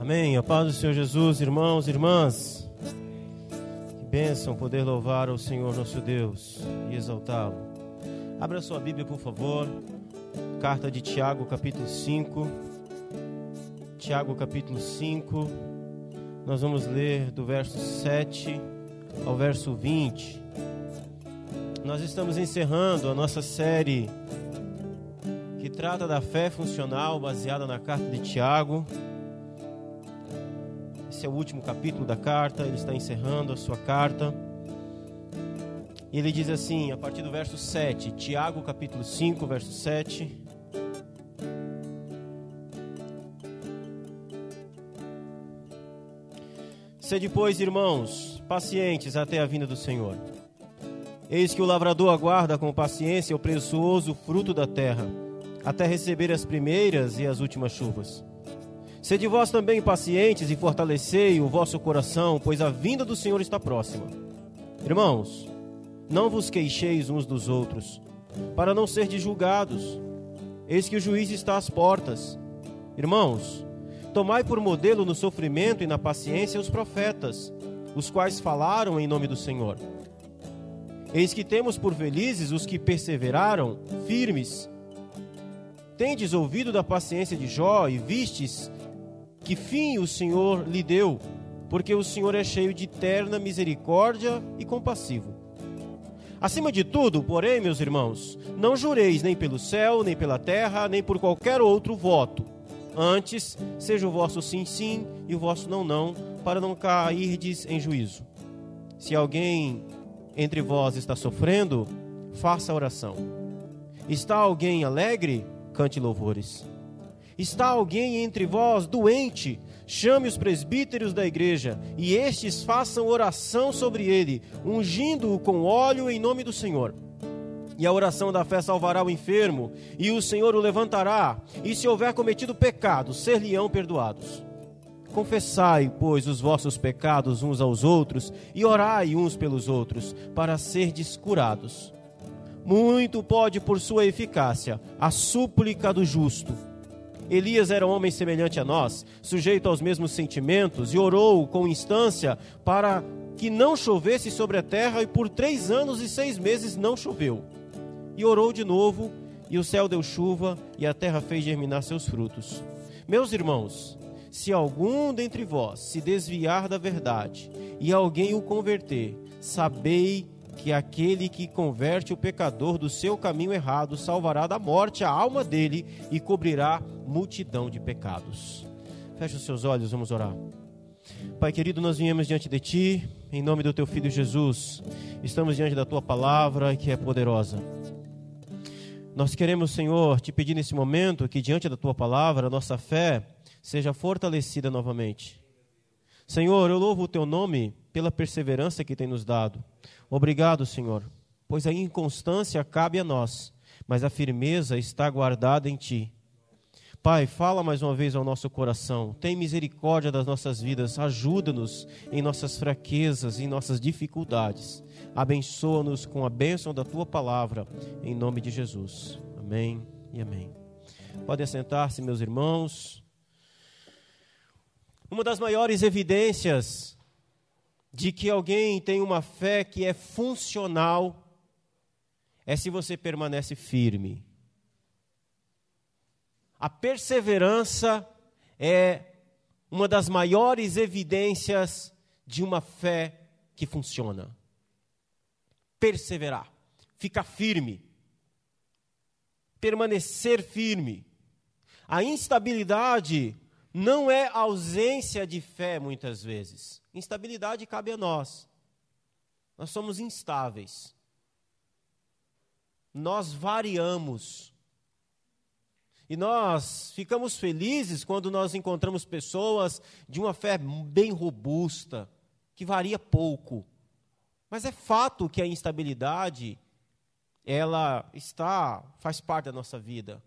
Amém. A paz do Senhor Jesus, irmãos e irmãs. Que bênção poder louvar ao Senhor nosso Deus e exaltá-lo. Abra sua Bíblia, por favor. Carta de Tiago, capítulo 5. Tiago, capítulo 5. Nós vamos ler do verso 7 ao verso 20. Nós estamos encerrando a nossa série que trata da fé funcional baseada na carta de Tiago. Esse é o último capítulo da carta, ele está encerrando a sua carta. E ele diz assim, a partir do verso 7, Tiago capítulo 5, verso 7. Sede, pois, irmãos, pacientes até a vinda do Senhor. Eis que o lavrador aguarda com paciência o precioso fruto da terra, até receber as primeiras e as últimas chuvas. Sede vós também pacientes e fortalecei o vosso coração, pois a vinda do Senhor está próxima. Irmãos, não vos queixeis uns dos outros, para não ser julgados. Eis que o juiz está às portas. Irmãos, tomai por modelo no sofrimento e na paciência os profetas, os quais falaram em nome do Senhor. Eis que temos por felizes os que perseveraram, firmes. Tendes ouvido da paciência de Jó e vistes que fim o Senhor lhe deu, porque o Senhor é cheio de terna misericórdia e compassivo. Acima de tudo, porém, meus irmãos, não jureis nem pelo céu, nem pela terra, nem por qualquer outro voto. Antes, seja o vosso sim, sim e o vosso não, não, para não cairdes em juízo. Se alguém entre vós está sofrendo, faça oração. Está alguém alegre? Cante louvores. Está alguém entre vós doente? Chame os presbíteros da igreja, e estes façam oração sobre ele, ungindo-o com óleo em nome do Senhor. E a oração da fé salvará o enfermo, e o Senhor o levantará, e se houver cometido pecado, ser-lhe-ão perdoados. Confessai, pois, os vossos pecados uns aos outros e orai uns pelos outros, para serdes curados. Muito pode, por sua eficácia, a súplica do justo. Elias era homem semelhante a nós, sujeito aos mesmos sentimentos, e orou com instância para que não chovesse sobre a terra, e por três anos e seis meses não choveu. E orou de novo, e o céu deu chuva, e a terra fez germinar seus frutos. Meus irmãos, se algum dentre vós se desviar da verdade e alguém o converter, sabei que aquele que converte o pecador do seu caminho errado salvará da morte a alma dele e cobrirá multidão de pecados. Feche os seus olhos, vamos orar. Pai querido, nós viemos diante de ti, em nome do teu filho Jesus. Estamos diante da tua palavra que é poderosa. Nós queremos, Senhor, te pedir nesse momento que diante da tua palavra, nossa fé seja fortalecida novamente. Senhor, eu louvo o teu nome pela perseverança que tem nos dado. Obrigado, Senhor, pois a inconstância cabe a nós, mas a firmeza está guardada em ti. Pai, fala mais uma vez ao nosso coração. Tem misericórdia das nossas vidas. Ajuda-nos em nossas fraquezas, em nossas dificuldades. Abençoa-nos com a bênção da tua palavra, em nome de Jesus. Amém e amém. Podem sentar-se, meus irmãos. Uma das maiores evidências de que alguém tem uma fé que é funcional é se você permanece firme. A perseverança é uma das maiores evidências de uma fé que funciona. Perseverar, ficar firme, permanecer firme. A instabilidade não é ausência de fé, muitas vezes. Instabilidade cabe a nós. Nós somos instáveis. Nós variamos. E nós ficamos felizes quando nós encontramos pessoas de uma fé bem robusta, que varia pouco. Mas é fato que a instabilidade ela está, faz parte da nossa vida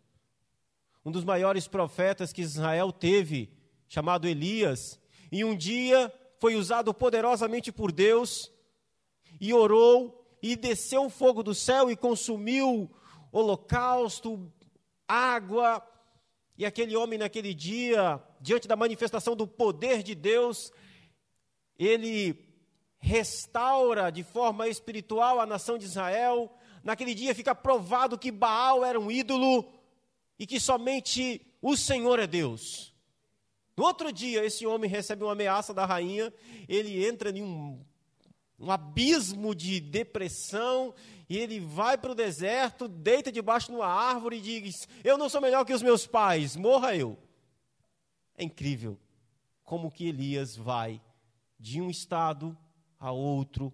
um dos maiores profetas que Israel teve, chamado Elias, e um dia foi usado poderosamente por Deus e orou e desceu o fogo do céu e consumiu holocausto, água, E aquele homem, naquele dia, diante da manifestação do poder de Deus, ele restaura de forma espiritual a nação de Israel. Naquele dia fica provado que Baal era um ídolo e que somente o Senhor é Deus. No outro dia, esse homem recebe uma ameaça da rainha, ele entra em um, um abismo de depressão e ele vai para o deserto, deita debaixo de uma árvore e diz: Eu não sou melhor que os meus pais, morra eu. É incrível como que Elias vai de um estado a outro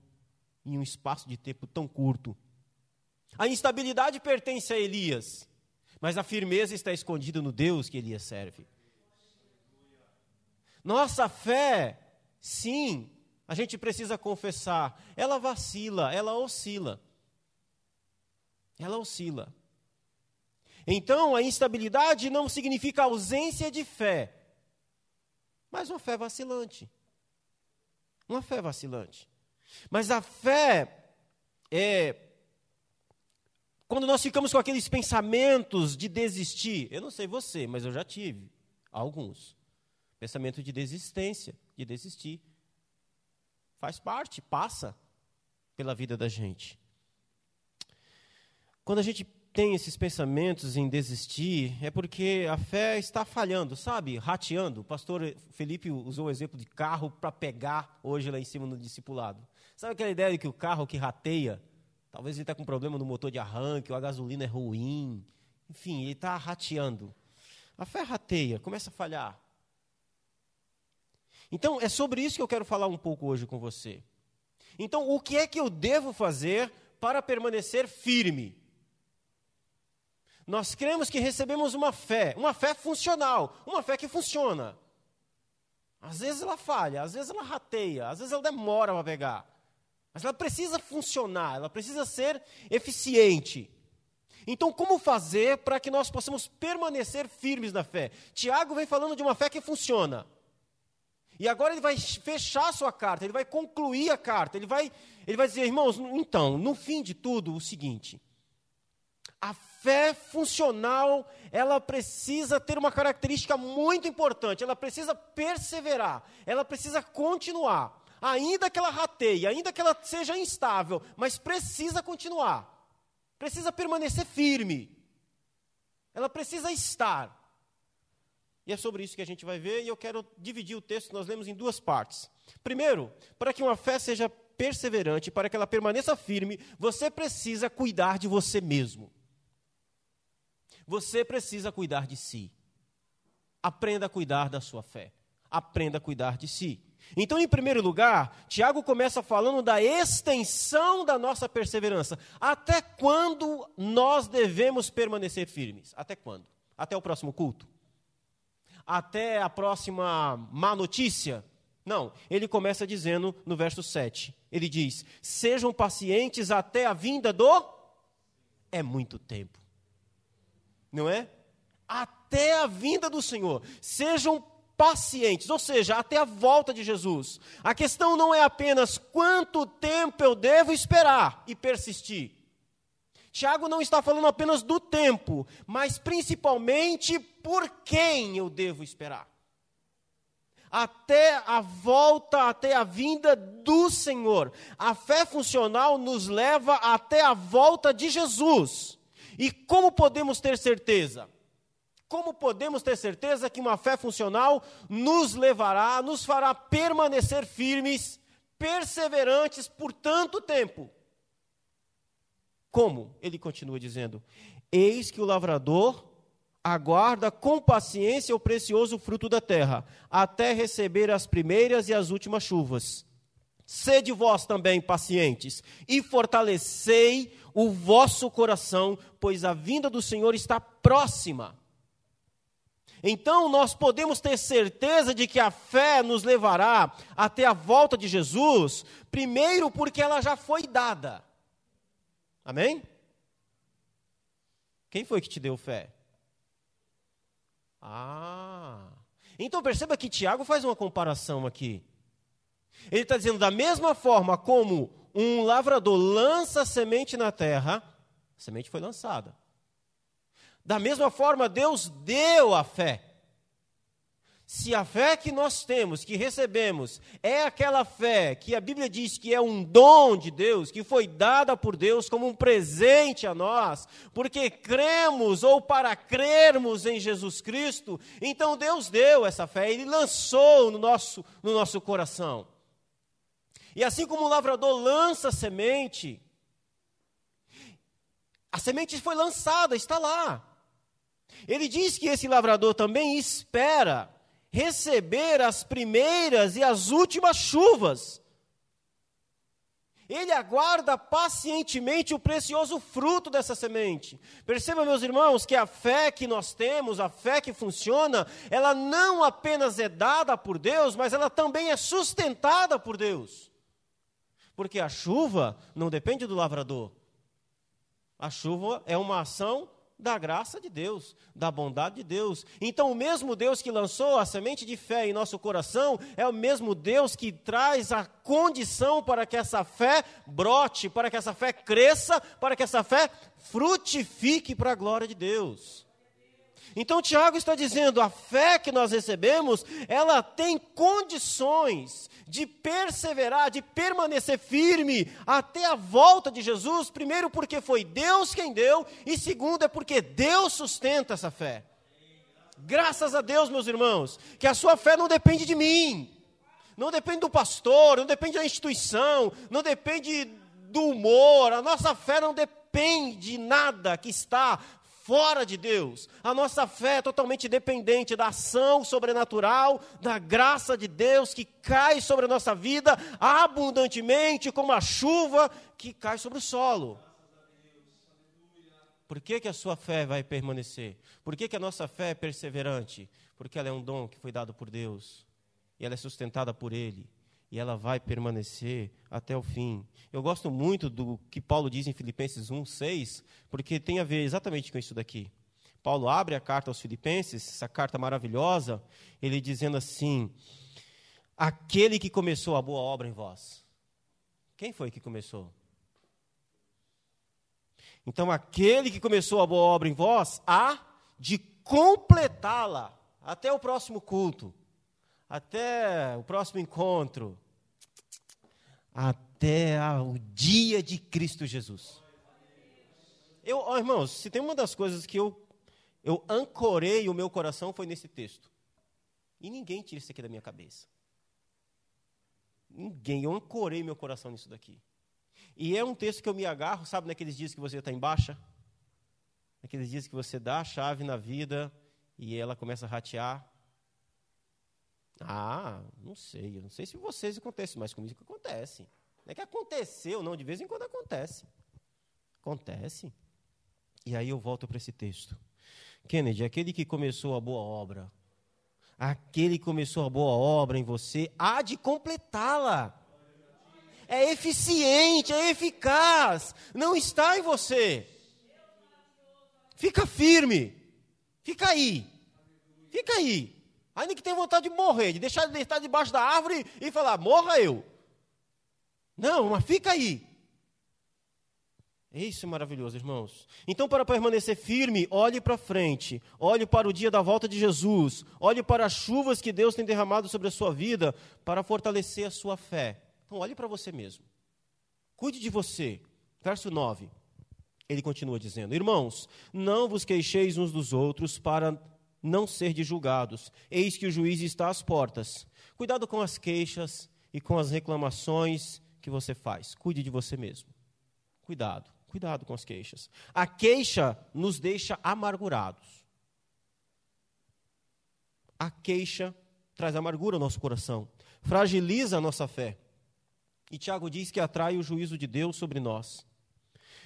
em um espaço de tempo tão curto. A instabilidade pertence a Elias, mas a firmeza está escondida no Deus que Elias serve. Nossa fé, sim, a gente precisa confessar, ela vacila, ela oscila. Ela oscila. Então, a instabilidade não significa ausência de fé, mas uma fé vacilante uma fé vacilante. Mas a fé é quando nós ficamos com aqueles pensamentos de desistir. Eu não sei você, mas eu já tive alguns. Pensamento de desistência, de desistir. Faz parte, passa pela vida da gente. Quando a gente tem esses pensamentos em desistir é porque a fé está falhando, sabe? Rateando. O pastor Felipe usou o exemplo de carro para pegar hoje lá em cima no discipulado. Sabe aquela ideia de que o carro que rateia, talvez ele está com problema no motor de arranque, ou a gasolina é ruim, enfim, ele está rateando. A fé rateia, começa a falhar. Então, é sobre isso que eu quero falar um pouco hoje com você. Então, o que é que eu devo fazer para permanecer firme? Nós cremos que recebemos uma fé, uma fé funcional, uma fé que funciona. Às vezes ela falha, às vezes ela rateia, às vezes ela demora para pegar. Mas ela precisa funcionar, ela precisa ser eficiente. Então, como fazer para que nós possamos permanecer firmes na fé? Tiago vem falando de uma fé que funciona. E agora ele vai fechar a sua carta, ele vai concluir a carta, ele vai, ele vai dizer, irmãos, então, no fim de tudo, o seguinte: a fé funcional, ela precisa ter uma característica muito importante, ela precisa perseverar, ela precisa continuar. Ainda que ela rateie, ainda que ela seja instável, mas precisa continuar. Precisa permanecer firme. Ela precisa estar. E é sobre isso que a gente vai ver, e eu quero dividir o texto que nós lemos em duas partes. Primeiro, para que uma fé seja perseverante, para que ela permaneça firme, você precisa cuidar de você mesmo. Você precisa cuidar de si. Aprenda a cuidar da sua fé. Aprenda a cuidar de si. Então, em primeiro lugar, Tiago começa falando da extensão da nossa perseverança. Até quando nós devemos permanecer firmes? Até quando? Até o próximo culto? Até a próxima má notícia? Não, ele começa dizendo no verso 7. Ele diz: Sejam pacientes até a vinda do. É muito tempo não é? Até a vinda do Senhor. Sejam pacientes, ou seja, até a volta de Jesus. A questão não é apenas quanto tempo eu devo esperar e persistir. Tiago não está falando apenas do tempo, mas principalmente por quem eu devo esperar. Até a volta, até a vinda do Senhor. A fé funcional nos leva até a volta de Jesus. E como podemos ter certeza? Como podemos ter certeza que uma fé funcional nos levará, nos fará permanecer firmes, perseverantes por tanto tempo? Como? Ele continua dizendo: Eis que o lavrador aguarda com paciência o precioso fruto da terra, até receber as primeiras e as últimas chuvas. Sede vós também pacientes e fortalecei o vosso coração, pois a vinda do Senhor está próxima. Então nós podemos ter certeza de que a fé nos levará até a volta de Jesus, primeiro porque ela já foi dada. Amém? Quem foi que te deu fé? Ah. Então perceba que Tiago faz uma comparação aqui. Ele está dizendo, da mesma forma como um lavrador lança semente na terra, a semente foi lançada. Da mesma forma, Deus deu a fé. Se a fé que nós temos, que recebemos, é aquela fé que a Bíblia diz que é um dom de Deus, que foi dada por Deus como um presente a nós, porque cremos ou para crermos em Jesus Cristo, então Deus deu essa fé, Ele lançou no nosso, no nosso coração. E assim como o lavrador lança a semente, a semente foi lançada, está lá. Ele diz que esse lavrador também espera receber as primeiras e as últimas chuvas. Ele aguarda pacientemente o precioso fruto dessa semente. Perceba, meus irmãos, que a fé que nós temos, a fé que funciona, ela não apenas é dada por Deus, mas ela também é sustentada por Deus. Porque a chuva não depende do lavrador. A chuva é uma ação da graça de Deus, da bondade de Deus. Então, o mesmo Deus que lançou a semente de fé em nosso coração é o mesmo Deus que traz a condição para que essa fé brote, para que essa fé cresça, para que essa fé frutifique para a glória de Deus. Então Tiago está dizendo, a fé que nós recebemos, ela tem condições de perseverar, de permanecer firme até a volta de Jesus, primeiro porque foi Deus quem deu, e segundo é porque Deus sustenta essa fé. Graças a Deus, meus irmãos, que a sua fé não depende de mim, não depende do pastor, não depende da instituição, não depende do humor, a nossa fé não depende de nada que está fora de Deus. A nossa fé é totalmente dependente da ação sobrenatural, da graça de Deus que cai sobre a nossa vida abundantemente, como a chuva que cai sobre o solo. Por que, que a sua fé vai permanecer? Por que, que a nossa fé é perseverante? Porque ela é um dom que foi dado por Deus e ela é sustentada por Ele e ela vai permanecer até o fim. Eu gosto muito do que Paulo diz em Filipenses 1, 6, porque tem a ver exatamente com isso daqui. Paulo abre a carta aos Filipenses, essa carta maravilhosa, ele dizendo assim: Aquele que começou a boa obra em vós. Quem foi que começou? Então, aquele que começou a boa obra em vós, há de completá-la até o próximo culto até o próximo encontro, até o dia de Cristo Jesus. Eu, oh, irmãos, se tem uma das coisas que eu, eu ancorei o meu coração foi nesse texto. E ninguém tira isso aqui da minha cabeça. Ninguém, eu ancorei meu coração nisso daqui. E é um texto que eu me agarro, sabe, naqueles dias que você está em baixa? Naqueles dias que você dá a chave na vida e ela começa a ratear. Ah, não sei. Eu não sei se vocês acontece, mas comigo acontece. Não é que aconteceu, não. De vez em quando acontece. Acontece. E aí eu volto para esse texto. Kennedy, aquele que começou a boa obra, aquele que começou a boa obra em você, há de completá-la. É eficiente, é eficaz. Não está em você. Fica firme. Fica aí. Fica aí. Ainda que tenha vontade de morrer, de deixar de estar debaixo da árvore e falar, morra eu. Não, mas fica aí. Isso é maravilhoso, irmãos. Então, para permanecer firme, olhe para frente, olhe para o dia da volta de Jesus, olhe para as chuvas que Deus tem derramado sobre a sua vida para fortalecer a sua fé. Então, olhe para você mesmo. Cuide de você. Verso 9. Ele continua dizendo: Irmãos, não vos queixeis uns dos outros para não ser de julgados. Eis que o juiz está às portas. Cuidado com as queixas e com as reclamações que você faz. Cuide de você mesmo. Cuidado, cuidado com as queixas. A queixa nos deixa amargurados. A queixa traz amargura ao nosso coração, fragiliza a nossa fé. E Tiago diz que atrai o juízo de Deus sobre nós.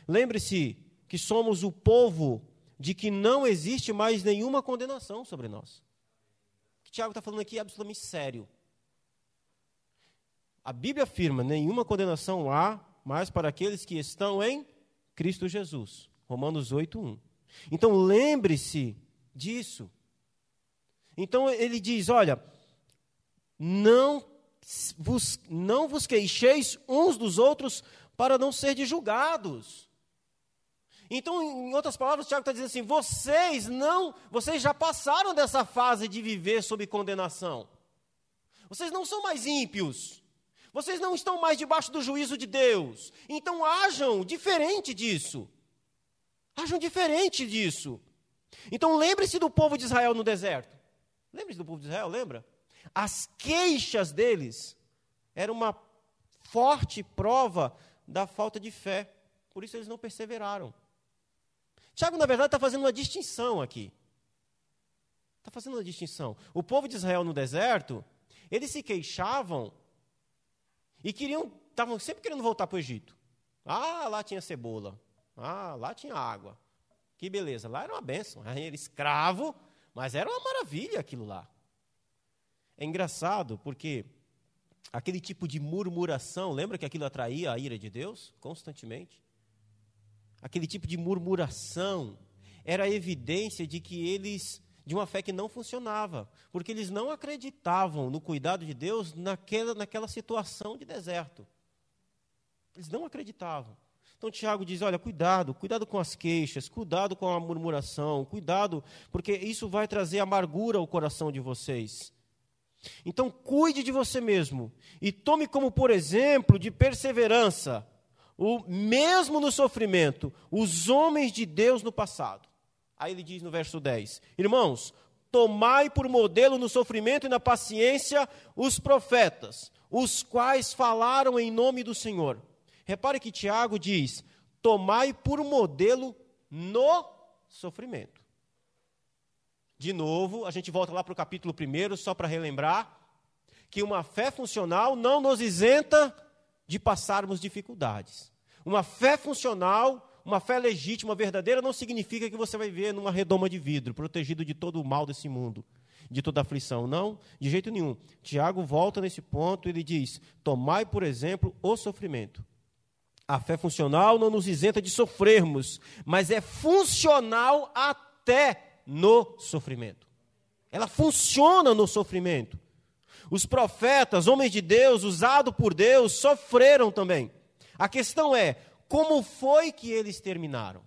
Lembre-se que somos o povo de que não existe mais nenhuma condenação sobre nós. O que Tiago está falando aqui é absolutamente sério. A Bíblia afirma: nenhuma condenação há mais para aqueles que estão em Cristo Jesus. Romanos 8, 1. Então lembre-se disso. Então ele diz: olha, não vos, não vos queixeis uns dos outros para não ser julgados. Então, em outras palavras, Tiago está dizendo assim: vocês não, vocês já passaram dessa fase de viver sob condenação. Vocês não são mais ímpios. Vocês não estão mais debaixo do juízo de Deus. Então ajam diferente disso. Ajam diferente disso. Então lembre-se do povo de Israel no deserto. Lembre-se do povo de Israel, lembra? As queixas deles eram uma forte prova da falta de fé. Por isso eles não perseveraram. Tiago, na verdade, está fazendo uma distinção aqui. Está fazendo uma distinção. O povo de Israel no deserto, eles se queixavam e queriam, estavam sempre querendo voltar para o Egito. Ah, lá tinha cebola. Ah, lá tinha água. Que beleza. Lá era uma benção. Era escravo, mas era uma maravilha aquilo lá. É engraçado porque aquele tipo de murmuração, lembra que aquilo atraía a ira de Deus constantemente? Aquele tipo de murmuração era evidência de que eles de uma fé que não funcionava, porque eles não acreditavam no cuidado de Deus naquela, naquela situação de deserto. Eles não acreditavam. Então Tiago diz: olha, cuidado, cuidado com as queixas, cuidado com a murmuração, cuidado, porque isso vai trazer amargura ao coração de vocês. Então cuide de você mesmo e tome como por exemplo de perseverança, o mesmo no sofrimento, os homens de Deus no passado. Aí ele diz no verso 10: Irmãos, tomai por modelo no sofrimento e na paciência os profetas, os quais falaram em nome do Senhor. Repare que Tiago diz: tomai por modelo no sofrimento. De novo, a gente volta lá para o capítulo 1, só para relembrar que uma fé funcional não nos isenta de passarmos dificuldades. Uma fé funcional uma fé legítima, verdadeira, não significa que você vai viver numa redoma de vidro, protegido de todo o mal desse mundo, de toda aflição. Não, de jeito nenhum. Tiago volta nesse ponto e ele diz: Tomai, por exemplo, o sofrimento. A fé funcional não nos isenta de sofrermos, mas é funcional até no sofrimento. Ela funciona no sofrimento. Os profetas, homens de Deus, usados por Deus, sofreram também. A questão é: como foi que eles terminaram?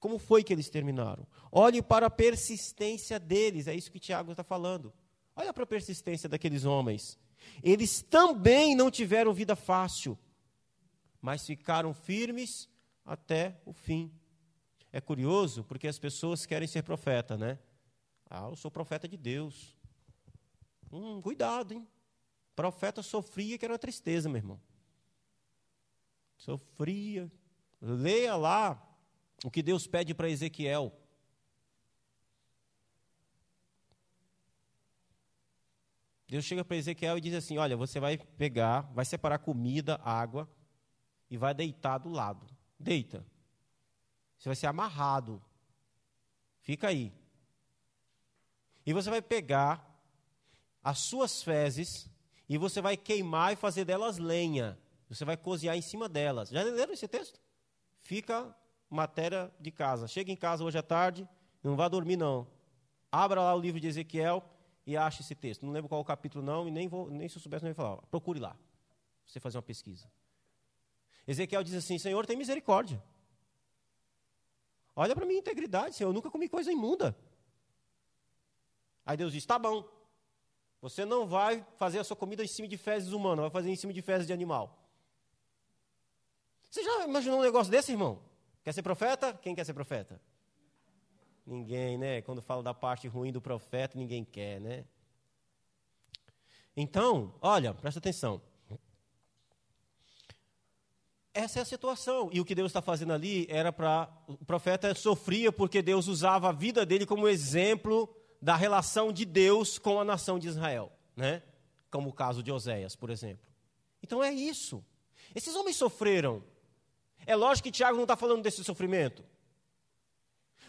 Como foi que eles terminaram? Olhe para a persistência deles, é isso que Tiago está falando. Olha para a persistência daqueles homens. Eles também não tiveram vida fácil, mas ficaram firmes até o fim. É curioso porque as pessoas querem ser profeta, né? Ah, eu sou profeta de Deus. Hum, cuidado, hein? Profeta sofria que era uma tristeza, meu irmão sofria. Leia lá o que Deus pede para Ezequiel. Deus chega para Ezequiel e diz assim: Olha, você vai pegar, vai separar comida, água e vai deitar do lado. Deita. Você vai ser amarrado. Fica aí. E você vai pegar as suas fezes e você vai queimar e fazer delas lenha. Você vai cozinhar em cima delas. Já leram esse texto? Fica matéria de casa. Chega em casa hoje à tarde, não vá dormir não. Abra lá o livro de Ezequiel e ache esse texto. Não lembro qual o capítulo não, e nem, vou, nem se eu soubesse não ia falar. Procure lá. Você fazer uma pesquisa. Ezequiel diz assim: Senhor, tem misericórdia. Olha para minha integridade, Senhor, eu nunca comi coisa imunda. Aí Deus diz: Tá bom. Você não vai fazer a sua comida em cima de fezes humanas, vai fazer em cima de fezes de animal. Você já imaginou um negócio desse, irmão? Quer ser profeta? Quem quer ser profeta? Ninguém, né? Quando fala da parte ruim do profeta, ninguém quer, né? Então, olha, presta atenção. Essa é a situação. E o que Deus está fazendo ali era para. O profeta sofria porque Deus usava a vida dele como exemplo da relação de Deus com a nação de Israel, né? Como o caso de Oséias, por exemplo. Então é isso. Esses homens sofreram é lógico que Tiago não está falando desse sofrimento.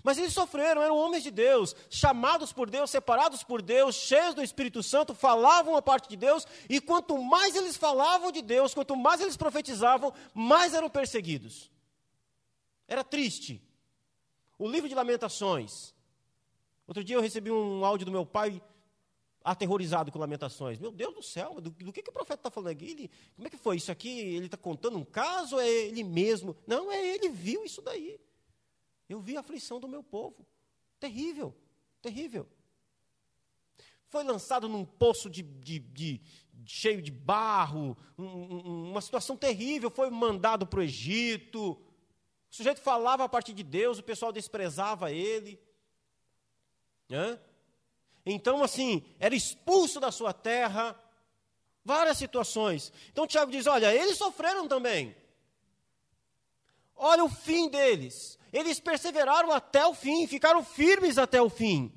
Mas eles sofreram, eram homens de Deus, chamados por Deus, separados por Deus, cheios do Espírito Santo, falavam a parte de Deus, e quanto mais eles falavam de Deus, quanto mais eles profetizavam, mais eram perseguidos. Era triste. O livro de Lamentações. Outro dia eu recebi um áudio do meu pai aterrorizado com lamentações. Meu Deus do céu, do, do que, que o profeta está falando aqui? Ele, como é que foi isso aqui? Ele está contando um caso é ele mesmo? Não, é ele viu isso daí. Eu vi a aflição do meu povo. Terrível, terrível. Foi lançado num poço de, de, de cheio de barro, um, um, uma situação terrível. Foi mandado para o Egito. O sujeito falava a partir de Deus, o pessoal desprezava ele. Hã? Então, assim, era expulso da sua terra. Várias situações. Então, Tiago diz: olha, eles sofreram também. Olha o fim deles. Eles perseveraram até o fim, ficaram firmes até o fim.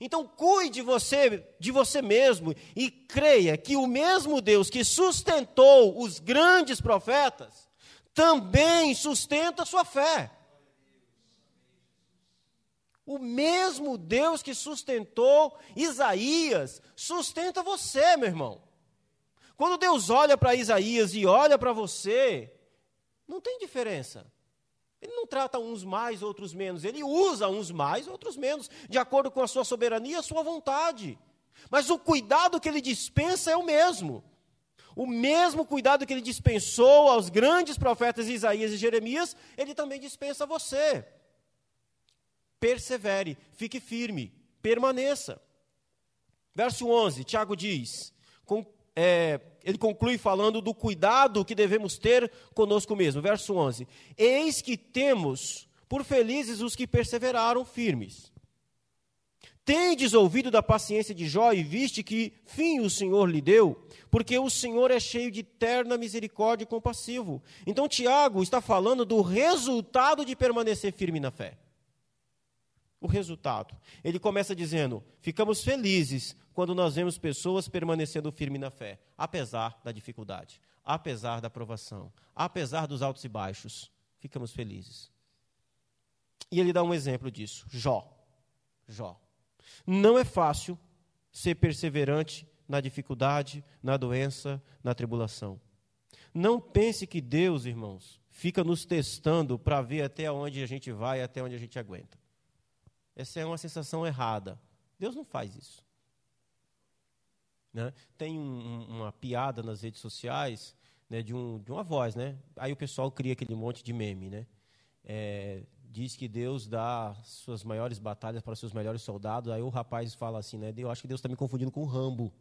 Então cuide você de você mesmo e creia que o mesmo Deus que sustentou os grandes profetas também sustenta a sua fé. O mesmo Deus que sustentou Isaías sustenta você, meu irmão. Quando Deus olha para Isaías e olha para você, não tem diferença. Ele não trata uns mais, outros menos. Ele usa uns mais, outros menos, de acordo com a sua soberania e a sua vontade. Mas o cuidado que ele dispensa é o mesmo. O mesmo cuidado que ele dispensou aos grandes profetas Isaías e Jeremias, ele também dispensa a você. Persevere, fique firme, permaneça. Verso 11, Tiago diz: com, é, ele conclui falando do cuidado que devemos ter conosco mesmo. Verso 11: Eis que temos por felizes os que perseveraram firmes. Tendes ouvido da paciência de Jó e viste que fim o Senhor lhe deu, porque o Senhor é cheio de terna misericórdia e compassivo. Então, Tiago está falando do resultado de permanecer firme na fé. O resultado. Ele começa dizendo: ficamos felizes quando nós vemos pessoas permanecendo firmes na fé, apesar da dificuldade, apesar da provação, apesar dos altos e baixos. Ficamos felizes. E ele dá um exemplo disso: Jó. Jó. Não é fácil ser perseverante na dificuldade, na doença, na tribulação. Não pense que Deus, irmãos, fica nos testando para ver até onde a gente vai, até onde a gente aguenta. Essa é uma sensação errada. Deus não faz isso. Né? Tem um, uma piada nas redes sociais né, de, um, de uma voz, né? Aí o pessoal cria aquele monte de meme, né? É, diz que Deus dá suas maiores batalhas para seus melhores soldados. Aí o rapaz fala assim, né? Eu acho que Deus está me confundindo com o Rambo.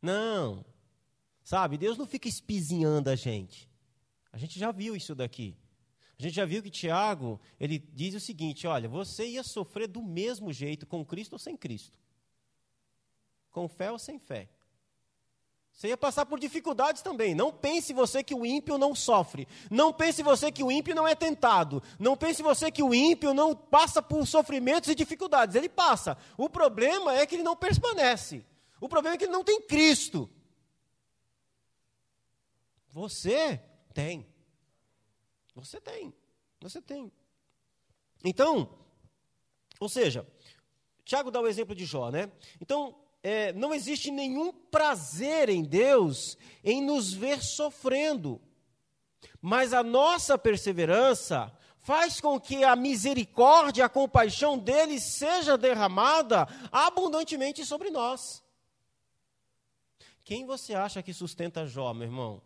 Não, sabe? Deus não fica espizinhando a gente. A gente já viu isso daqui. A gente já viu que Tiago, ele diz o seguinte, olha, você ia sofrer do mesmo jeito com Cristo ou sem Cristo. Com fé ou sem fé. Você ia passar por dificuldades também. Não pense você que o ímpio não sofre. Não pense você que o ímpio não é tentado. Não pense você que o ímpio não passa por sofrimentos e dificuldades. Ele passa. O problema é que ele não permanece. O problema é que ele não tem Cristo. Você tem. Você tem. Você tem. Então, ou seja, Tiago dá o exemplo de Jó, né? Então, é, não existe nenhum prazer em Deus em nos ver sofrendo, mas a nossa perseverança faz com que a misericórdia, a compaixão dele seja derramada abundantemente sobre nós. Quem você acha que sustenta Jó, meu irmão?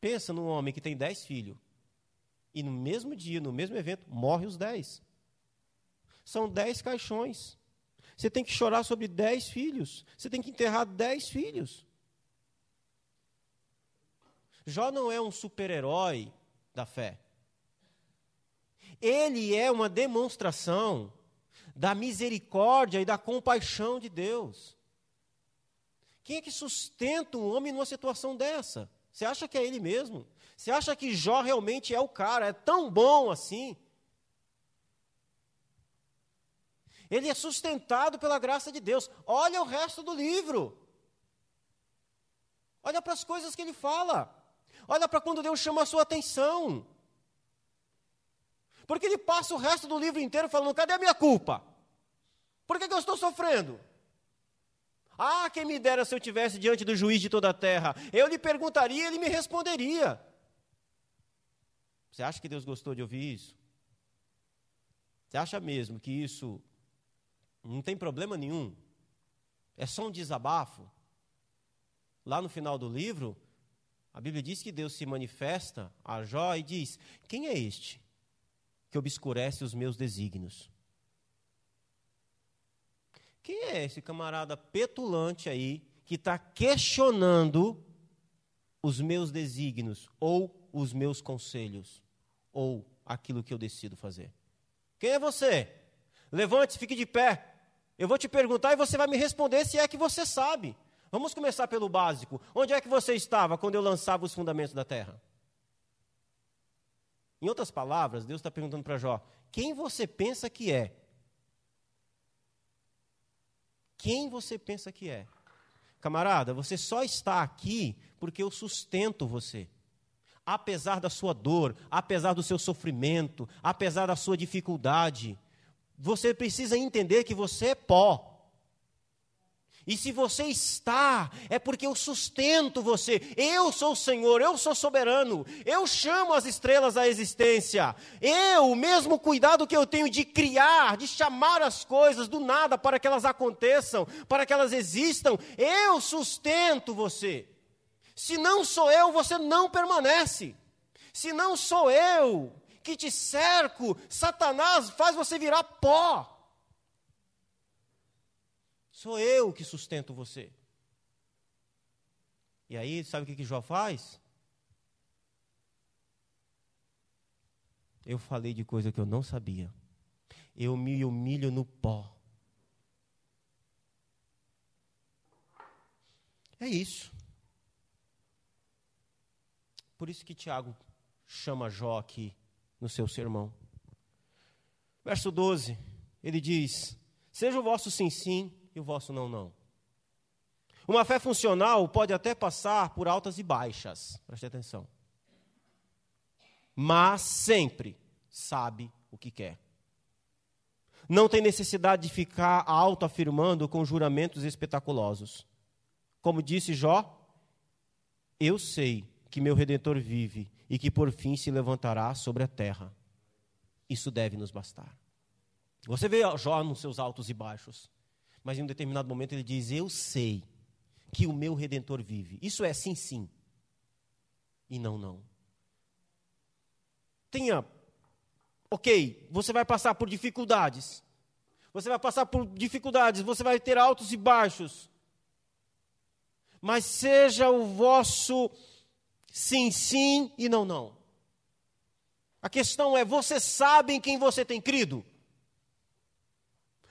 Pensa num homem que tem dez filhos e no mesmo dia, no mesmo evento, morre os dez. São dez caixões. Você tem que chorar sobre dez filhos. Você tem que enterrar dez filhos. Jó não é um super-herói da fé. Ele é uma demonstração da misericórdia e da compaixão de Deus. Quem é que sustenta um homem numa situação dessa? Você acha que é ele mesmo? Você acha que Jó realmente é o cara, é tão bom assim? Ele é sustentado pela graça de Deus. Olha o resto do livro. Olha para as coisas que ele fala. Olha para quando Deus chama a sua atenção. Porque ele passa o resto do livro inteiro falando: cadê a minha culpa? Por que, que eu estou sofrendo? Ah, quem me dera se eu tivesse diante do juiz de toda a terra. Eu lhe perguntaria, ele me responderia. Você acha que Deus gostou de ouvir isso? Você acha mesmo que isso não tem problema nenhum? É só um desabafo? Lá no final do livro, A Bíblia diz que Deus se manifesta a Jó e diz: Quem é este que obscurece os meus desígnios? Quem é esse camarada petulante aí que está questionando os meus desígnios ou os meus conselhos ou aquilo que eu decido fazer? Quem é você? Levante-se, fique de pé. Eu vou te perguntar e você vai me responder se é que você sabe. Vamos começar pelo básico. Onde é que você estava quando eu lançava os fundamentos da terra? Em outras palavras, Deus está perguntando para Jó: quem você pensa que é? Quem você pensa que é? Camarada, você só está aqui porque eu sustento você. Apesar da sua dor, apesar do seu sofrimento, apesar da sua dificuldade, você precisa entender que você é pó. E se você está, é porque eu sustento você. Eu sou o Senhor, eu sou soberano. Eu chamo as estrelas à existência. Eu, o mesmo cuidado que eu tenho de criar, de chamar as coisas do nada para que elas aconteçam, para que elas existam, eu sustento você. Se não sou eu, você não permanece. Se não sou eu que te cerco, Satanás faz você virar pó. Sou eu que sustento você. E aí, sabe o que, que Jó faz? Eu falei de coisa que eu não sabia. Eu me humilho no pó. É isso. Por isso que Tiago chama Jó aqui no seu sermão. Verso 12, ele diz: Seja o vosso sim, sim e o vosso não, não. Uma fé funcional pode até passar por altas e baixas, preste atenção. Mas sempre sabe o que quer. Não tem necessidade de ficar autoafirmando com juramentos espetaculosos. Como disse Jó, eu sei que meu redentor vive e que por fim se levantará sobre a terra. Isso deve nos bastar. Você vê Jó nos seus altos e baixos mas em um determinado momento ele diz: Eu sei que o meu redentor vive. Isso é sim, sim. E não, não. Tenha. Ok, você vai passar por dificuldades. Você vai passar por dificuldades, você vai ter altos e baixos. Mas seja o vosso sim, sim e não, não. A questão é: você sabe em quem você tem crido?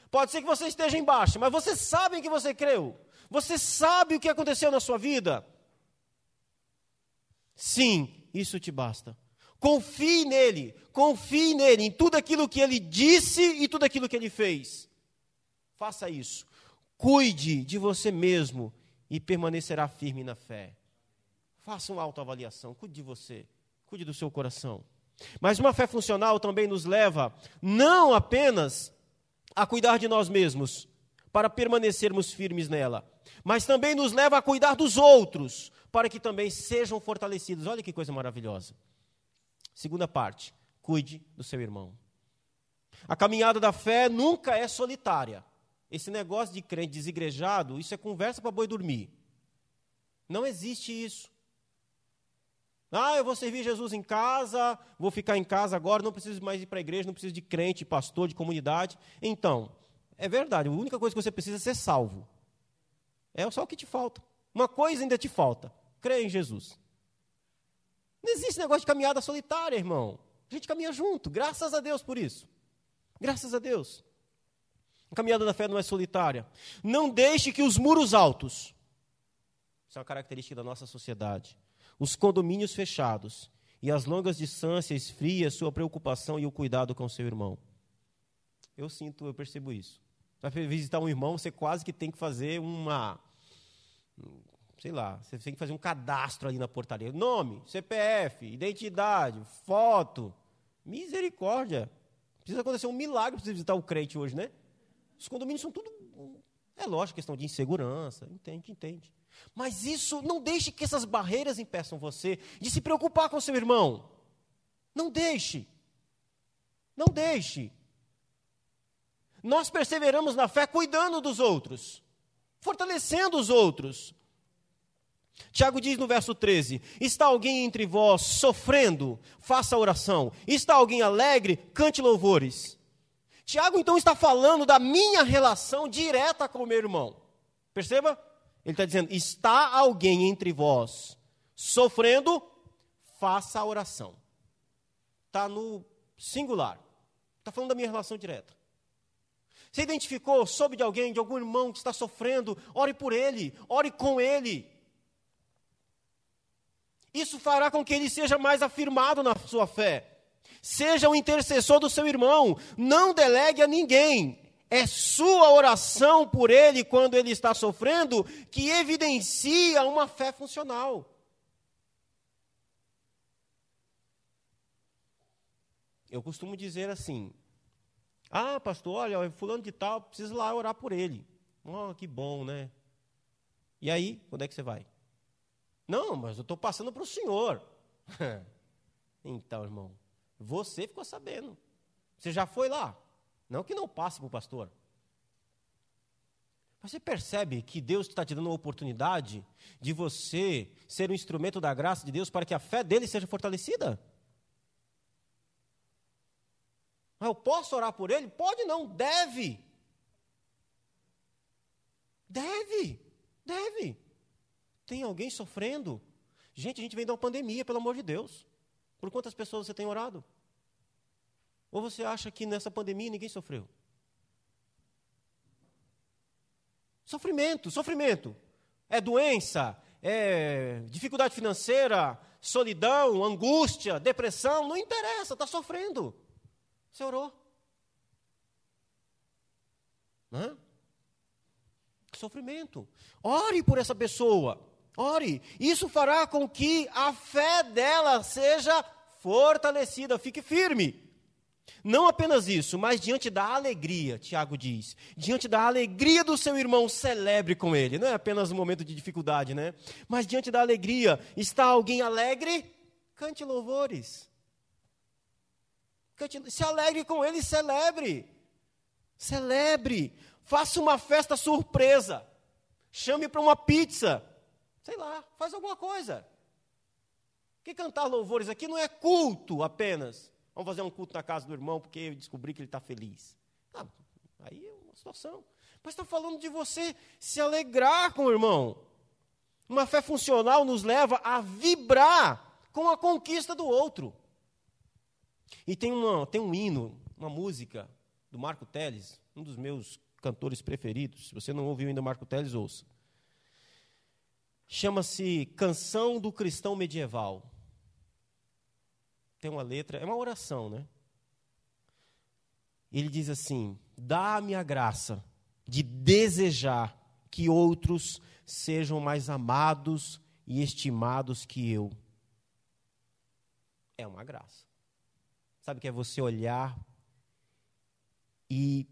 Pode ser que você esteja embaixo, mas você sabe em que você creu. Você sabe o que aconteceu na sua vida. Sim, isso te basta. Confie nele, confie nele, em tudo aquilo que ele disse e tudo aquilo que ele fez. Faça isso. Cuide de você mesmo e permanecerá firme na fé. Faça uma autoavaliação, cuide de você, cuide do seu coração. Mas uma fé funcional também nos leva não apenas a cuidar de nós mesmos, para permanecermos firmes nela, mas também nos leva a cuidar dos outros, para que também sejam fortalecidos. Olha que coisa maravilhosa. Segunda parte, cuide do seu irmão. A caminhada da fé nunca é solitária. Esse negócio de crente desigrejado, isso é conversa para boi dormir. Não existe isso. Ah, eu vou servir Jesus em casa, vou ficar em casa agora, não preciso mais ir para a igreja, não preciso de crente, pastor, de comunidade. Então, é verdade, a única coisa que você precisa é ser salvo. É só o que te falta. Uma coisa ainda te falta: crer em Jesus. Não existe negócio de caminhada solitária, irmão. A gente caminha junto, graças a Deus por isso. Graças a Deus. A caminhada da fé não é solitária. Não deixe que os muros altos, isso é uma característica da nossa sociedade, os condomínios fechados e as longas distâncias esfria sua preocupação e o cuidado com seu irmão. Eu sinto, eu percebo isso. Para visitar um irmão, você quase que tem que fazer uma. Sei lá, você tem que fazer um cadastro ali na portaria. Nome, CPF, identidade, foto. Misericórdia. Precisa acontecer um milagre para você visitar o crente hoje, né? Os condomínios são tudo. É lógico, questão de insegurança. Entende, entende. Mas isso não deixe que essas barreiras impeçam você de se preocupar com seu irmão. Não deixe. Não deixe. Nós perseveramos na fé cuidando dos outros, fortalecendo os outros. Tiago diz no verso 13: Está alguém entre vós sofrendo? Faça oração. Está alguém alegre? Cante louvores. Tiago então está falando da minha relação direta com o meu irmão. Perceba? Ele está dizendo: Está alguém entre vós sofrendo? Faça a oração. Está no singular. Está falando da minha relação direta. Você identificou, soube de alguém, de algum irmão que está sofrendo? Ore por ele, ore com ele. Isso fará com que ele seja mais afirmado na sua fé. Seja o intercessor do seu irmão. Não delegue a ninguém. É sua oração por ele quando ele está sofrendo que evidencia uma fé funcional. Eu costumo dizer assim: Ah, pastor, olha, fulano de tal, precisa lá orar por ele. Oh, que bom, né? E aí, quando é que você vai? Não, mas eu estou passando para o senhor. então, irmão, você ficou sabendo. Você já foi lá. Não que não passe para o pastor. Você percebe que Deus está te dando a oportunidade de você ser um instrumento da graça de Deus para que a fé dele seja fortalecida? Mas eu posso orar por ele? Pode não, deve. Deve, deve. Tem alguém sofrendo? Gente, a gente vem de uma pandemia, pelo amor de Deus. Por quantas pessoas você tem orado? Ou você acha que nessa pandemia ninguém sofreu? Sofrimento, sofrimento. É doença, é dificuldade financeira, solidão, angústia, depressão, não interessa, está sofrendo. Você orou. Hã? Sofrimento. Ore por essa pessoa. Ore. Isso fará com que a fé dela seja fortalecida, fique firme. Não apenas isso, mas diante da alegria, Tiago diz, diante da alegria do seu irmão, celebre com ele. Não é apenas um momento de dificuldade, né? Mas diante da alegria, está alguém alegre? Cante louvores. Cante, se alegre com ele, celebre. Celebre. Faça uma festa surpresa. Chame para uma pizza. Sei lá, faz alguma coisa. Que cantar louvores aqui não é culto apenas. Vamos fazer um culto na casa do irmão porque eu descobri que ele está feliz. Ah, aí é uma situação. Mas está falando de você se alegrar com o irmão. Uma fé funcional nos leva a vibrar com a conquista do outro. E tem, uma, tem um hino, uma música do Marco Teles, um dos meus cantores preferidos. Se você não ouviu ainda Marco Teles, ouça. Chama-se Canção do Cristão Medieval. Tem uma letra, é uma oração, né? Ele diz assim: Dá-me a graça de desejar que outros sejam mais amados e estimados que eu. É uma graça. Sabe que é você olhar e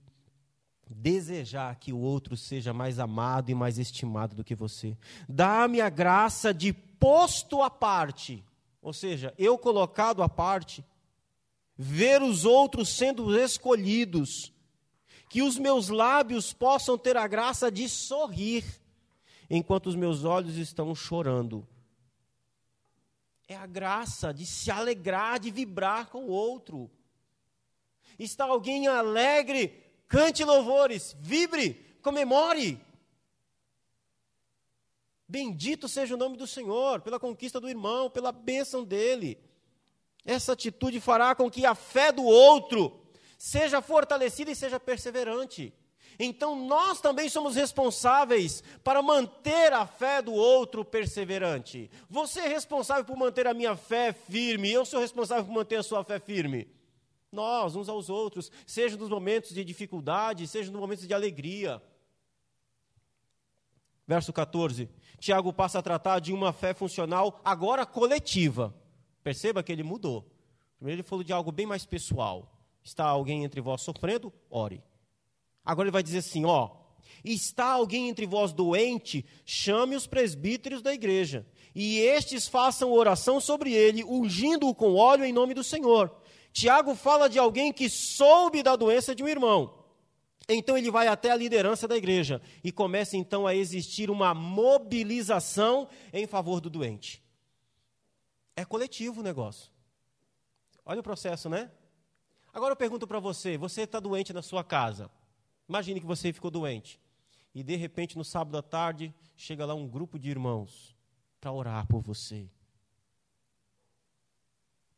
desejar que o outro seja mais amado e mais estimado do que você. Dá-me a graça de posto à parte, ou seja, eu colocado à parte, ver os outros sendo escolhidos, que os meus lábios possam ter a graça de sorrir, enquanto os meus olhos estão chorando. É a graça de se alegrar, de vibrar com o outro. Está alguém alegre cante louvores, vibre, comemore. Bendito seja o nome do Senhor, pela conquista do irmão, pela bênção dele. Essa atitude fará com que a fé do outro seja fortalecida e seja perseverante. Então nós também somos responsáveis para manter a fé do outro perseverante. Você é responsável por manter a minha fé firme, eu sou responsável por manter a sua fé firme nós, uns aos outros, seja nos momentos de dificuldade, seja nos momentos de alegria. Verso 14. Tiago passa a tratar de uma fé funcional agora coletiva. Perceba que ele mudou. Primeiro ele falou de algo bem mais pessoal. Está alguém entre vós sofrendo? Ore. Agora ele vai dizer assim, ó, está alguém entre vós doente? Chame os presbíteros da igreja, e estes façam oração sobre ele, ungindo-o com óleo em nome do Senhor. Tiago fala de alguém que soube da doença de um irmão. Então ele vai até a liderança da igreja e começa então a existir uma mobilização em favor do doente. É coletivo o negócio. Olha o processo, né? Agora eu pergunto para você: você está doente na sua casa? Imagine que você ficou doente. E de repente, no sábado à tarde, chega lá um grupo de irmãos para orar por você.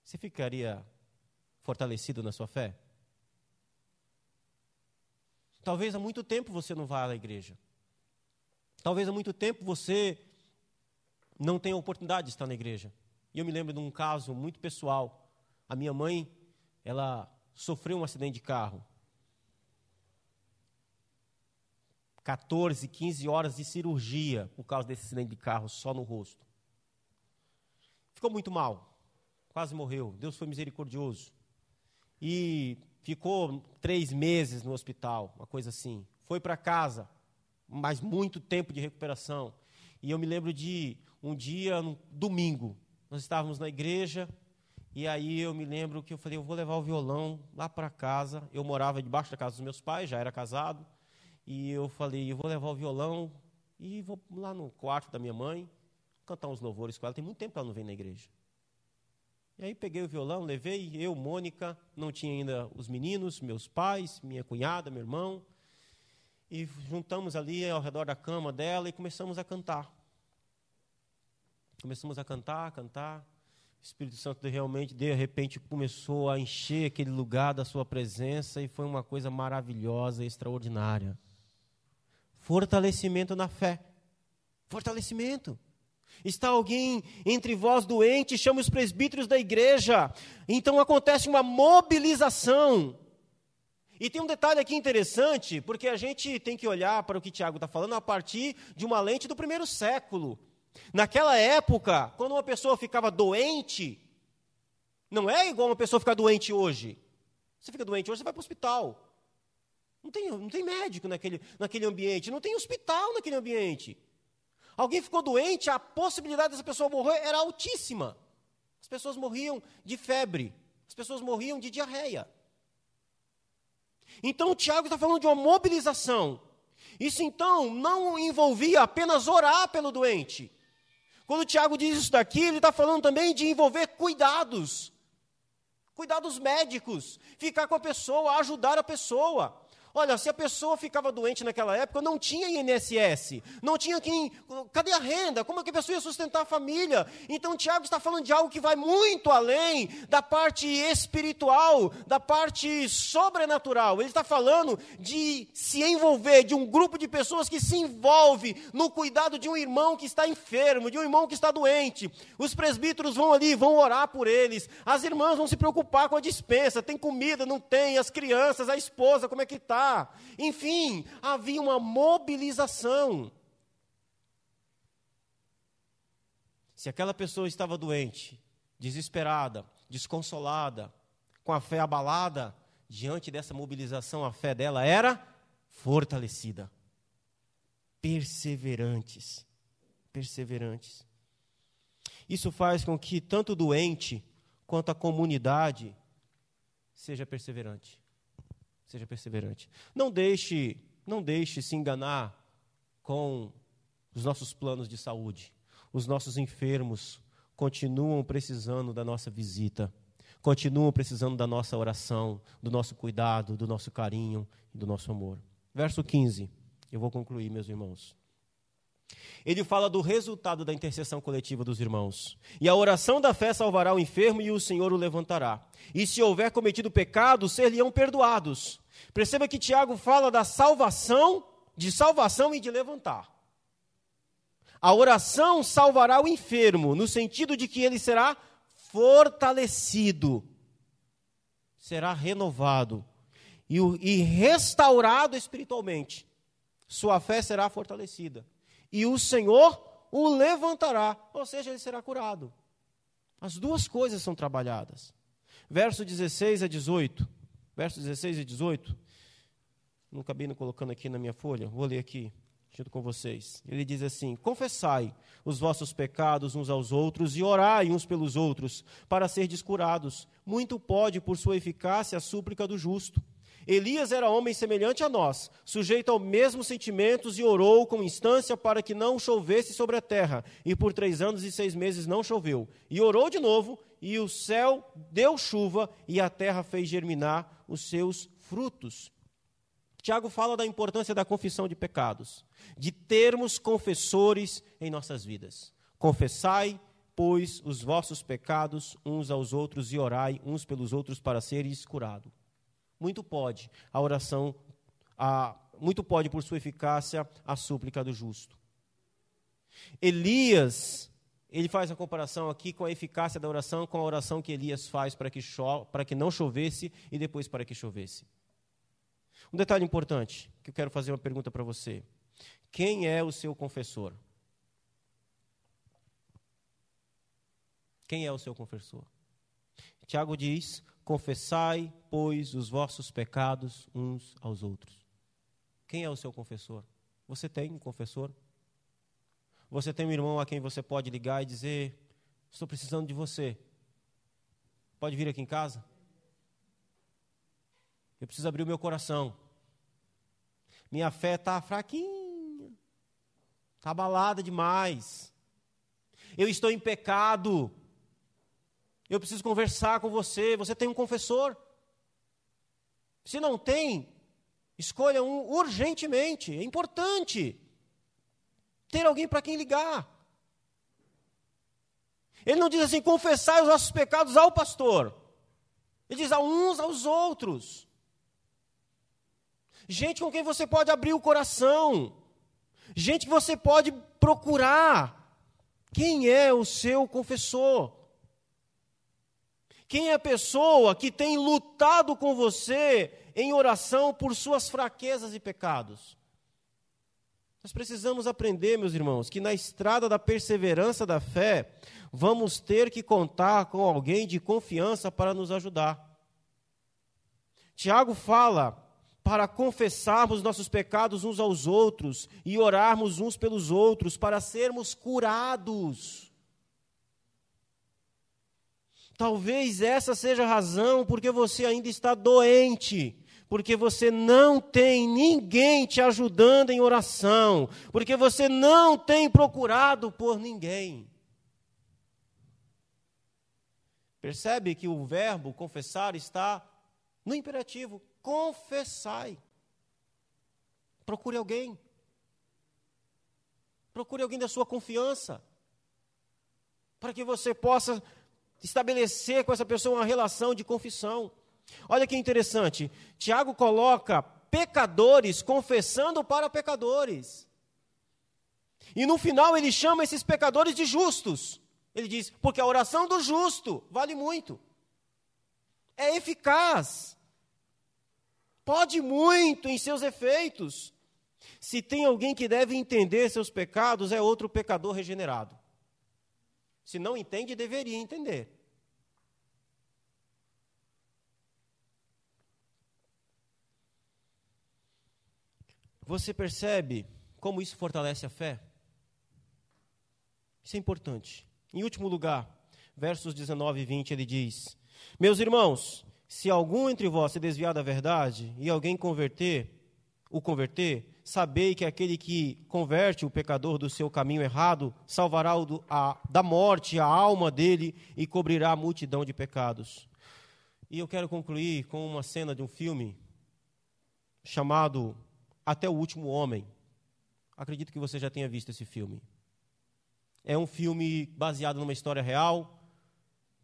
Você ficaria fortalecido na sua fé? Talvez há muito tempo você não vá à igreja. Talvez há muito tempo você não tenha oportunidade de estar na igreja. E eu me lembro de um caso muito pessoal. A minha mãe, ela sofreu um acidente de carro. 14, 15 horas de cirurgia por causa desse acidente de carro só no rosto. Ficou muito mal, quase morreu. Deus foi misericordioso. E ficou três meses no hospital, uma coisa assim. Foi para casa, mas muito tempo de recuperação. E eu me lembro de um dia, um domingo, nós estávamos na igreja, e aí eu me lembro que eu falei, eu vou levar o violão lá para casa. Eu morava debaixo da casa dos meus pais, já era casado. E eu falei, eu vou levar o violão e vou lá no quarto da minha mãe cantar uns louvores com ela. Tem muito tempo que ela não vem na igreja. E aí peguei o violão, levei, eu, Mônica, não tinha ainda os meninos, meus pais, minha cunhada, meu irmão. E juntamos ali ao redor da cama dela e começamos a cantar. Começamos a cantar, cantar. O Espírito Santo realmente, de repente, começou a encher aquele lugar da sua presença e foi uma coisa maravilhosa, extraordinária. Fortalecimento na fé. Fortalecimento. Está alguém entre vós doente, chama os presbíteros da igreja. Então acontece uma mobilização. E tem um detalhe aqui interessante, porque a gente tem que olhar para o que Tiago está falando a partir de uma lente do primeiro século. Naquela época, quando uma pessoa ficava doente, não é igual uma pessoa ficar doente hoje. Você fica doente hoje, você vai para o hospital. Não tem, não tem médico naquele, naquele ambiente, não tem hospital naquele ambiente. Alguém ficou doente, a possibilidade dessa pessoa morrer era altíssima. As pessoas morriam de febre, as pessoas morriam de diarreia. Então o Tiago está falando de uma mobilização. Isso então não envolvia apenas orar pelo doente. Quando o Tiago diz isso daqui, ele está falando também de envolver cuidados. Cuidados médicos, ficar com a pessoa, ajudar a pessoa. Olha, se a pessoa ficava doente naquela época, não tinha INSS, não tinha quem. Cadê a renda? Como é que a pessoa ia sustentar a família? Então, Tiago está falando de algo que vai muito além da parte espiritual, da parte sobrenatural. Ele está falando de se envolver, de um grupo de pessoas que se envolve no cuidado de um irmão que está enfermo, de um irmão que está doente. Os presbíteros vão ali, vão orar por eles. As irmãs vão se preocupar com a dispensa: tem comida, não tem, as crianças, a esposa, como é que está? Enfim, havia uma mobilização. Se aquela pessoa estava doente, desesperada, desconsolada, com a fé abalada, diante dessa mobilização, a fé dela era fortalecida. Perseverantes. Perseverantes. Isso faz com que tanto o doente quanto a comunidade seja perseverante. Seja perseverante. Não deixe, não deixe se enganar com os nossos planos de saúde. Os nossos enfermos continuam precisando da nossa visita, continuam precisando da nossa oração, do nosso cuidado, do nosso carinho e do nosso amor. Verso 15. Eu vou concluir, meus irmãos. Ele fala do resultado da intercessão coletiva dos irmãos. E a oração da fé salvará o enfermo e o Senhor o levantará. E se houver cometido pecado, ser-lhe-ão perdoados. Perceba que Tiago fala da salvação, de salvação e de levantar. A oração salvará o enfermo, no sentido de que ele será fortalecido, será renovado e, restaurado espiritualmente. Sua fé será fortalecida e o Senhor o levantará, ou seja, ele será curado. As duas coisas são trabalhadas. Verso 16 a 18. Verso 16 e 18. Não acabei colocando aqui na minha folha, vou ler aqui junto com vocês. Ele diz assim: Confessai os vossos pecados uns aos outros e orai uns pelos outros, para ser descurados. Muito pode, por sua eficácia, a súplica do justo. Elias era homem semelhante a nós, sujeito aos mesmos sentimentos, e orou com instância para que não chovesse sobre a terra. E por três anos e seis meses não choveu. E orou de novo, e o céu deu chuva, e a terra fez germinar os seus frutos. Tiago fala da importância da confissão de pecados, de termos confessores em nossas vidas. Confessai, pois, os vossos pecados uns aos outros e orai uns pelos outros para seres curados. Muito pode a oração, a, muito pode por sua eficácia a súplica do justo. Elias, ele faz a comparação aqui com a eficácia da oração com a oração que Elias faz para que, para que não chovesse e depois para que chovesse. Um detalhe importante, que eu quero fazer uma pergunta para você. Quem é o seu confessor? Quem é o seu confessor? Tiago diz: Confessai, pois, os vossos pecados uns aos outros. Quem é o seu confessor? Você tem um confessor? Você tem um irmão a quem você pode ligar e dizer: Estou precisando de você. Pode vir aqui em casa? Eu preciso abrir o meu coração. Minha fé está fraquinha, está abalada demais. Eu estou em pecado. Eu preciso conversar com você. Você tem um confessor? Se não tem, escolha um urgentemente. É importante ter alguém para quem ligar. Ele não diz assim: confessai os nossos pecados ao pastor. Ele diz a uns aos outros. Gente com quem você pode abrir o coração. Gente que você pode procurar. Quem é o seu confessor? Quem é a pessoa que tem lutado com você em oração por suas fraquezas e pecados? Nós precisamos aprender, meus irmãos, que na estrada da perseverança da fé, vamos ter que contar com alguém de confiança para nos ajudar. Tiago fala para confessarmos nossos pecados uns aos outros e orarmos uns pelos outros para sermos curados. Talvez essa seja a razão porque você ainda está doente, porque você não tem ninguém te ajudando em oração, porque você não tem procurado por ninguém. Percebe que o verbo confessar está no imperativo: confessai. Procure alguém. Procure alguém da sua confiança, para que você possa estabelecer com essa pessoa uma relação de confissão. Olha que interessante, Tiago coloca pecadores confessando para pecadores. E no final ele chama esses pecadores de justos. Ele diz: porque a oração do justo vale muito, é eficaz, pode muito em seus efeitos. Se tem alguém que deve entender seus pecados, é outro pecador regenerado. Se não entende, deveria entender. Você percebe como isso fortalece a fé? Isso é importante. Em último lugar, versos 19 e 20, ele diz: Meus irmãos, se algum entre vós se desviar da verdade e alguém converter, o converter, sabei que aquele que converte o pecador do seu caminho errado salvará do, a, da morte a alma dele e cobrirá a multidão de pecados. E eu quero concluir com uma cena de um filme chamado Até o Último Homem. Acredito que você já tenha visto esse filme. É um filme baseado numa história real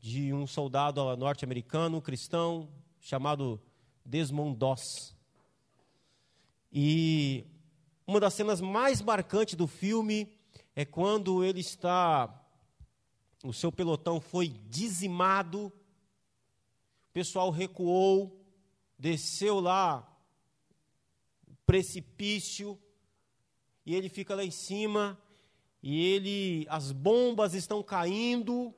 de um soldado norte-americano cristão chamado Desmond Doss. E uma das cenas mais marcantes do filme é quando ele está. O seu pelotão foi dizimado, o pessoal recuou, desceu lá precipício, e ele fica lá em cima, e ele, as bombas estão caindo,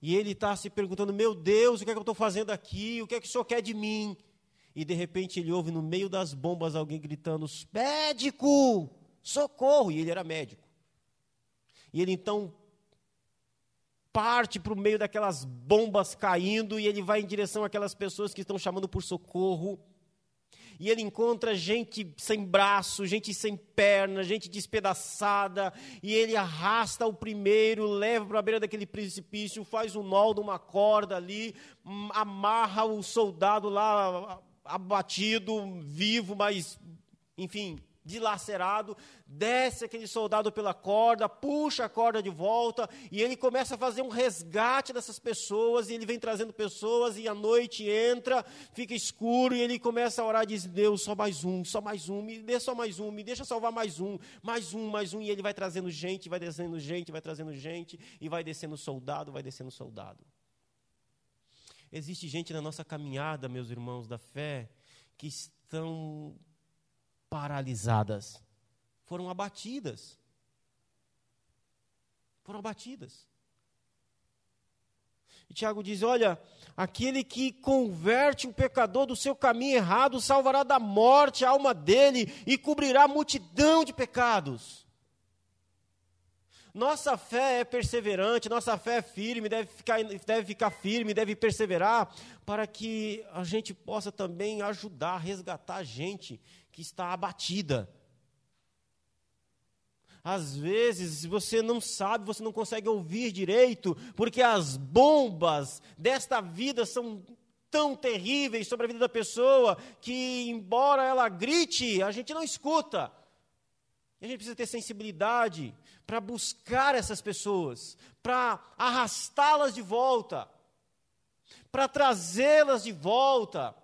e ele está se perguntando: Meu Deus, o que é que eu estou fazendo aqui? O que é que o senhor quer de mim? E de repente ele ouve no meio das bombas alguém gritando: Médico! Socorro! E ele era médico. E ele então parte para o meio daquelas bombas caindo e ele vai em direção àquelas pessoas que estão chamando por socorro. E ele encontra gente sem braço, gente sem perna, gente despedaçada, e ele arrasta o primeiro, leva para a beira daquele precipício, faz um nó de uma corda ali, amarra o soldado lá abatido, vivo, mas enfim, dilacerado, desce aquele soldado pela corda, puxa a corda de volta, e ele começa a fazer um resgate dessas pessoas, e ele vem trazendo pessoas, e a noite entra, fica escuro, e ele começa a orar diz: Deus, só mais um, só mais um, me dê só mais um, me deixa salvar mais um, mais um, mais um, e ele vai trazendo gente, vai descendo gente, vai trazendo gente, e vai descendo soldado, vai descendo soldado. Existe gente na nossa caminhada, meus irmãos da fé, que estão paralisadas, foram abatidas. Foram abatidas. E Tiago diz: Olha, aquele que converte o pecador do seu caminho errado salvará da morte a alma dele e cobrirá a multidão de pecados. Nossa fé é perseverante, nossa fé é firme, deve ficar, deve ficar firme, deve perseverar, para que a gente possa também ajudar, resgatar a gente que está abatida. Às vezes você não sabe, você não consegue ouvir direito, porque as bombas desta vida são tão terríveis sobre a vida da pessoa que, embora ela grite, a gente não escuta. E a gente precisa ter sensibilidade para buscar essas pessoas, para arrastá-las de volta, para trazê-las de volta,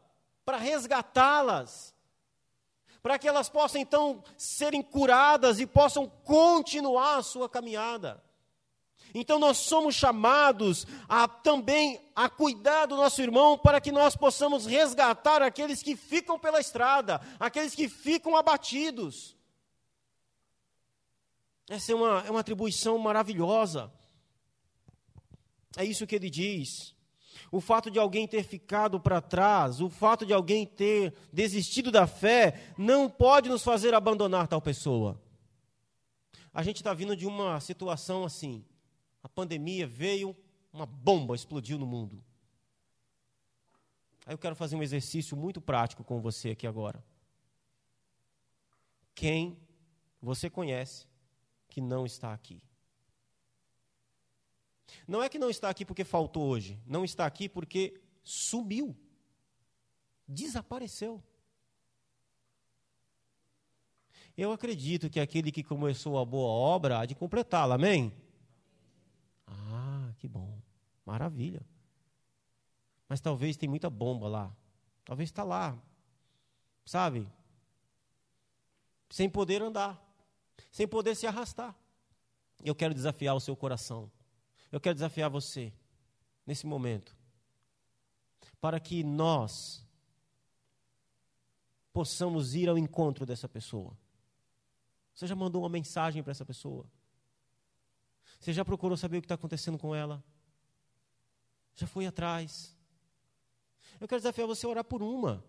para resgatá-las para que elas possam então serem curadas e possam continuar a sua caminhada. Então nós somos chamados a também a cuidar do nosso irmão para que nós possamos resgatar aqueles que ficam pela estrada, aqueles que ficam abatidos. Essa é uma, é uma atribuição maravilhosa. É isso que ele diz. O fato de alguém ter ficado para trás, o fato de alguém ter desistido da fé, não pode nos fazer abandonar tal pessoa. A gente está vindo de uma situação assim. A pandemia veio, uma bomba explodiu no mundo. Aí eu quero fazer um exercício muito prático com você aqui agora. Quem você conhece que não está aqui? Não é que não está aqui porque faltou hoje, não está aqui porque sumiu, desapareceu. Eu acredito que aquele que começou a boa obra há de completá-la, amém? Ah, que bom, maravilha. Mas talvez tem muita bomba lá, talvez está lá, sabe? Sem poder andar, sem poder se arrastar. Eu quero desafiar o seu coração eu quero desafiar você, nesse momento, para que nós possamos ir ao encontro dessa pessoa. Você já mandou uma mensagem para essa pessoa? Você já procurou saber o que está acontecendo com ela? Já foi atrás? Eu quero desafiar você a orar por uma.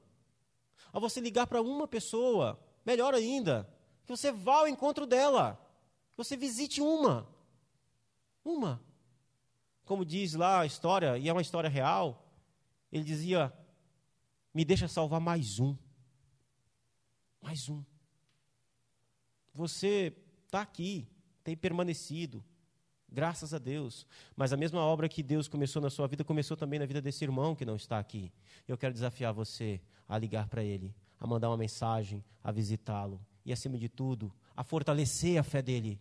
A você ligar para uma pessoa, melhor ainda, que você vá ao encontro dela. Que você visite uma. Uma como diz lá a história, e é uma história real, ele dizia: Me deixa salvar mais um. Mais um. Você está aqui, tem permanecido, graças a Deus. Mas a mesma obra que Deus começou na sua vida, começou também na vida desse irmão que não está aqui. Eu quero desafiar você a ligar para ele, a mandar uma mensagem, a visitá-lo e, acima de tudo, a fortalecer a fé dele.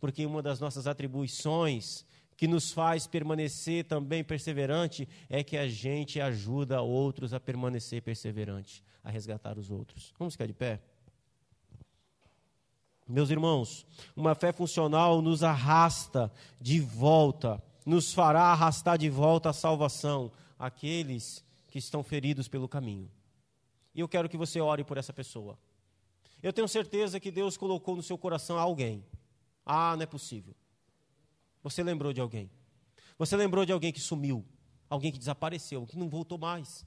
Porque uma das nossas atribuições que nos faz permanecer também perseverante é que a gente ajuda outros a permanecer perseverante, a resgatar os outros. Vamos ficar de pé? Meus irmãos, uma fé funcional nos arrasta de volta, nos fará arrastar de volta a salvação aqueles que estão feridos pelo caminho. E eu quero que você ore por essa pessoa. Eu tenho certeza que Deus colocou no seu coração alguém. Ah, não é possível. Você lembrou de alguém. Você lembrou de alguém que sumiu, alguém que desapareceu, que não voltou mais.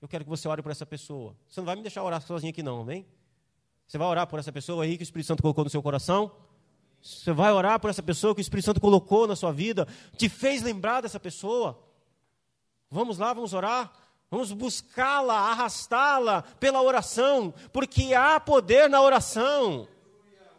Eu quero que você ore por essa pessoa. Você não vai me deixar orar sozinho aqui, não, amém? Você vai orar por essa pessoa aí que o Espírito Santo colocou no seu coração? Você vai orar por essa pessoa que o Espírito Santo colocou na sua vida, te fez lembrar dessa pessoa? Vamos lá, vamos orar. Vamos buscá-la, arrastá-la pela oração, porque há poder na oração.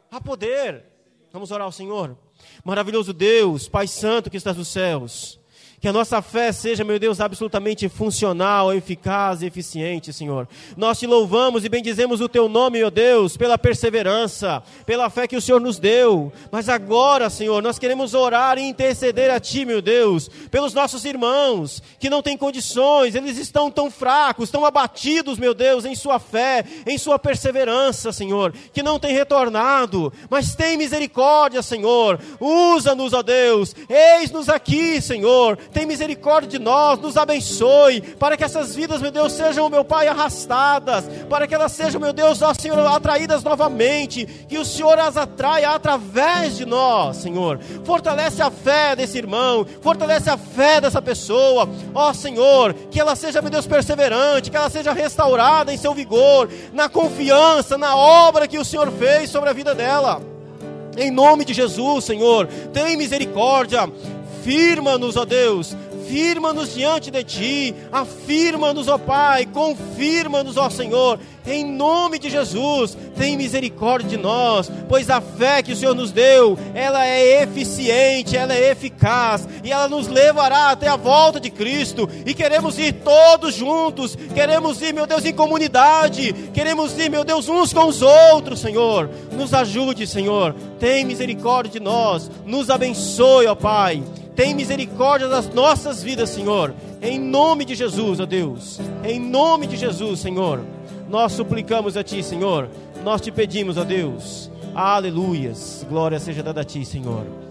Há poder. Vamos orar ao Senhor. Maravilhoso Deus, Pai Santo que estás nos céus. Que a nossa fé seja, meu Deus, absolutamente funcional, eficaz e eficiente, Senhor. Nós te louvamos e bendizemos o teu nome, meu Deus, pela perseverança, pela fé que o Senhor nos deu. Mas agora, Senhor, nós queremos orar e interceder a ti, meu Deus, pelos nossos irmãos que não têm condições, eles estão tão fracos, tão abatidos, meu Deus, em sua fé, em sua perseverança, Senhor, que não têm retornado. Mas tem misericórdia, Senhor. Usa-nos, ó Deus. Eis-nos aqui, Senhor tem misericórdia de nós, nos abençoe, para que essas vidas, meu Deus, sejam, meu Pai, arrastadas, para que elas sejam, meu Deus, ó Senhor, atraídas novamente, que o Senhor as atraia através de nós, Senhor. Fortalece a fé desse irmão, fortalece a fé dessa pessoa, ó Senhor, que ela seja, meu Deus, perseverante, que ela seja restaurada em seu vigor, na confiança, na obra que o Senhor fez sobre a vida dela. Em nome de Jesus, Senhor, tem misericórdia, Afirma-nos, ó Deus, firma-nos diante de Ti, afirma-nos, ó Pai, confirma-nos, ó Senhor, em nome de Jesus, tem misericórdia de nós, pois a fé que o Senhor nos deu, ela é eficiente, ela é eficaz, e ela nos levará até a volta de Cristo, e queremos ir todos juntos, queremos ir, meu Deus, em comunidade, queremos ir, meu Deus, uns com os outros, Senhor, nos ajude, Senhor, tem misericórdia de nós, nos abençoe, ó Pai, tem misericórdia das nossas vidas, Senhor. Em nome de Jesus, ó Deus. Em nome de Jesus, Senhor. Nós suplicamos a Ti, Senhor. Nós te pedimos, ó Deus. Aleluias. Glória seja dada a Ti, Senhor.